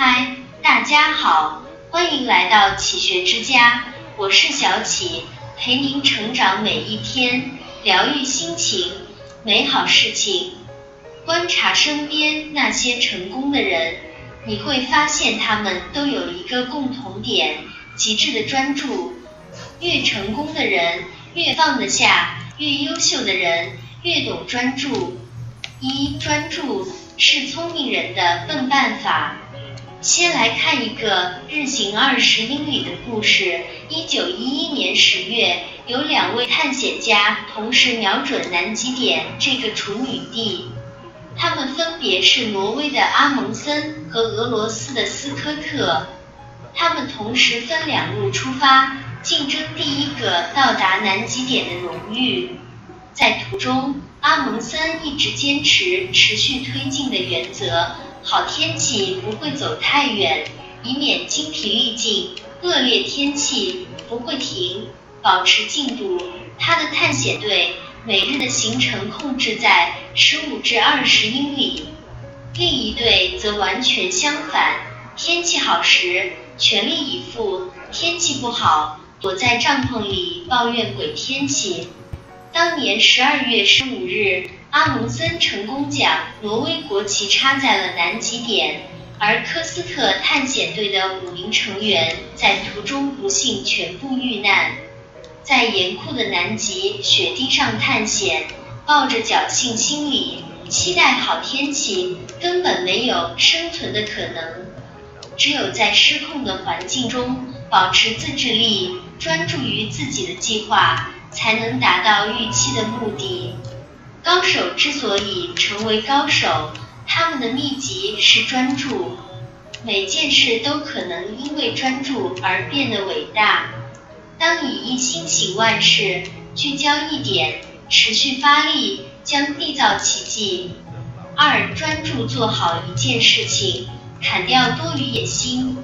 嗨，大家好，欢迎来到启学之家，我是小启，陪您成长每一天，疗愈心情，美好事情。观察身边那些成功的人，你会发现他们都有一个共同点：极致的专注。越成功的人越放得下，越优秀的人越懂专注。一专注是聪明人的笨办法。先来看一个日行二十英里的故事。一九一一年十月，有两位探险家同时瞄准南极点这个处女地，他们分别是挪威的阿蒙森和俄罗斯的斯科特。他们同时分两路出发，竞争第一个到达南极点的荣誉。在途中，阿蒙森一直坚持持续推进的原则，好天气不会走太远，以免精疲力尽；恶劣天气不会停，保持进度。他的探险队每日的行程控制在十五至二十英里。另一队则完全相反，天气好时全力以赴，天气不好躲在帐篷里抱怨鬼天气。当年十二月十五日，阿蒙森成功将挪威国旗插在了南极点，而科斯特探险队的五名成员在途中不幸全部遇难。在严酷的南极雪地上探险，抱着侥幸心理，期待好天气，根本没有生存的可能。只有在失控的环境中，保持自制力，专注于自己的计划。才能达到预期的目的。高手之所以成为高手，他们的秘籍是专注。每件事都可能因为专注而变得伟大。当你一心行万事，聚焦一点，持续发力，将缔造奇迹。二，专注做好一件事情，砍掉多余野心。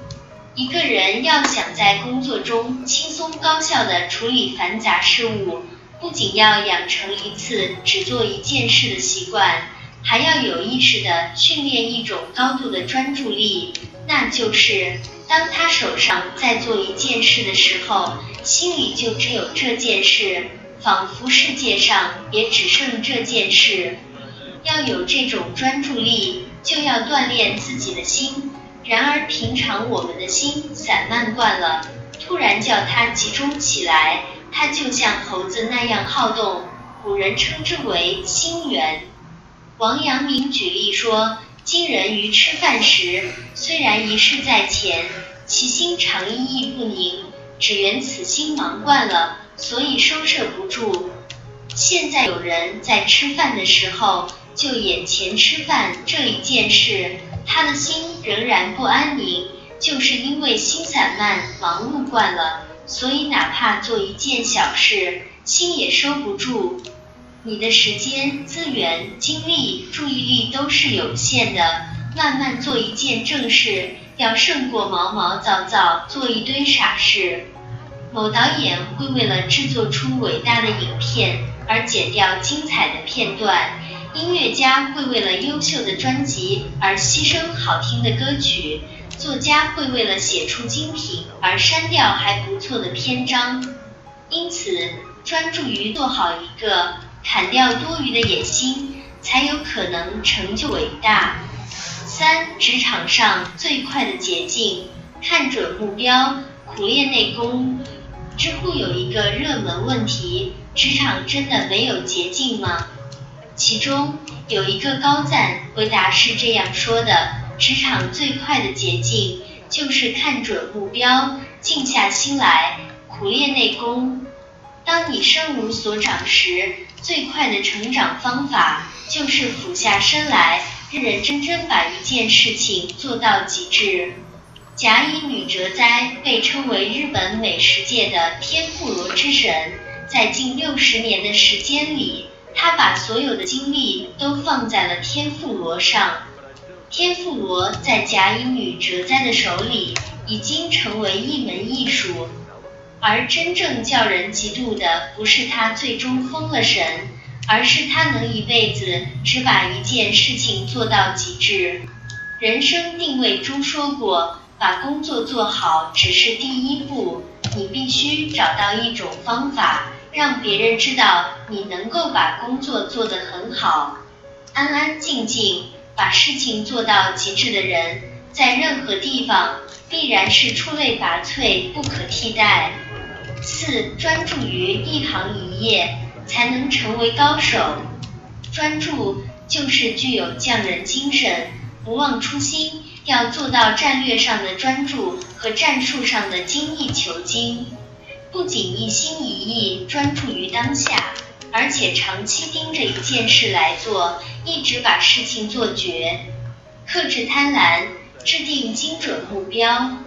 一个人要想在工作中轻松高效地处理繁杂事务，不仅要养成一次只做一件事的习惯，还要有意识地训练一种高度的专注力。那就是，当他手上在做一件事的时候，心里就只有这件事，仿佛世界上也只剩这件事。要有这种专注力，就要锻炼自己的心。然而，平常我们的心散漫惯了，突然叫它集中起来，它就像猴子那样好动。古人称之为心猿。王阳明举例说，今人于吃饭时，虽然一事在前，其心常依依不宁，只缘此心忙惯了，所以收摄不住。现在有人在吃饭的时候，就眼前吃饭这一件事。他的心仍然不安宁，就是因为心散漫、忙碌惯了，所以哪怕做一件小事，心也收不住。你的时间、资源、精力、注意力都是有限的，慢慢做一件正事，要胜过毛毛躁躁做一堆傻事。某导演会为了制作出伟大的影片而剪掉精彩的片段。音乐家会为了优秀的专辑而牺牲好听的歌曲，作家会为了写出精品而删掉还不错的篇章。因此，专注于做好一个，砍掉多余的野心，才有可能成就伟大。三，职场上最快的捷径，看准目标，苦练内功。知乎有一个热门问题：职场真的没有捷径吗？其中有一个高赞回答是这样说的：职场最快的捷径就是看准目标，静下心来，苦练内功。当你身无所长时，最快的成长方法就是俯下身来，认认真真把一件事情做到极致。甲乙女哲哉被称为日本美食界的天妇罗之神，在近六十年的时间里。他把所有的精力都放在了天妇罗上，天妇罗在甲乙女哲哉的手里已经成为一门艺术，而真正叫人嫉妒的不是他最终封了神，而是他能一辈子只把一件事情做到极致。人生定位中说过，把工作做好只是第一步，你必须找到一种方法，让别人知道你能够把工作做得很好。安安静静把事情做到极致的人，在任何地方必然是出类拔萃、不可替代。四，专注于一行一业，才能成为高手。专注就是具有匠人精神。不忘初心，要做到战略上的专注和战术上的精益求精。不仅一心一意专注于当下，而且长期盯着一件事来做，一直把事情做绝。克制贪婪，制定精准目标，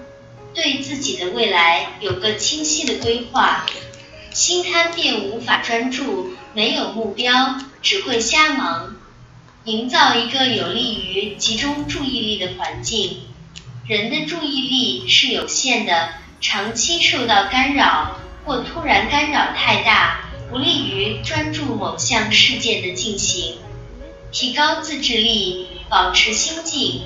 对自己的未来有个清晰的规划。心贪便无法专注，没有目标只会瞎忙。营造一个有利于集中注意力的环境。人的注意力是有限的，长期受到干扰或突然干扰太大，不利于专注某项事件的进行。提高自制力，保持心境。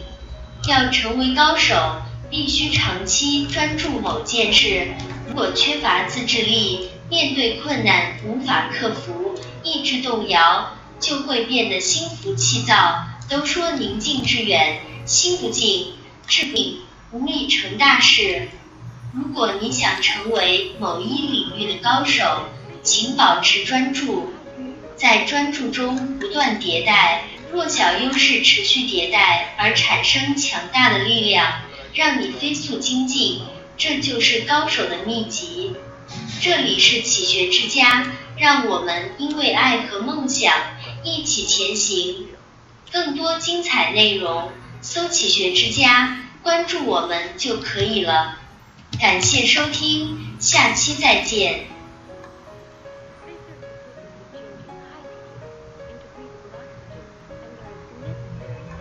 要成为高手，必须长期专注某件事。如果缺乏自制力，面对困难无法克服，意志动摇。就会变得心浮气躁。都说宁静致远，心不静致病，无力成大事。如果你想成为某一领域的高手，请保持专注，在专注中不断迭代，弱小优势持续迭代而产生强大的力量，让你飞速精进。这就是高手的秘籍。这里是启学之家，让我们因为爱和梦想。一起前行，更多精彩内容，搜“启学之家”，关注我们就可以了。感谢收听，下期再见。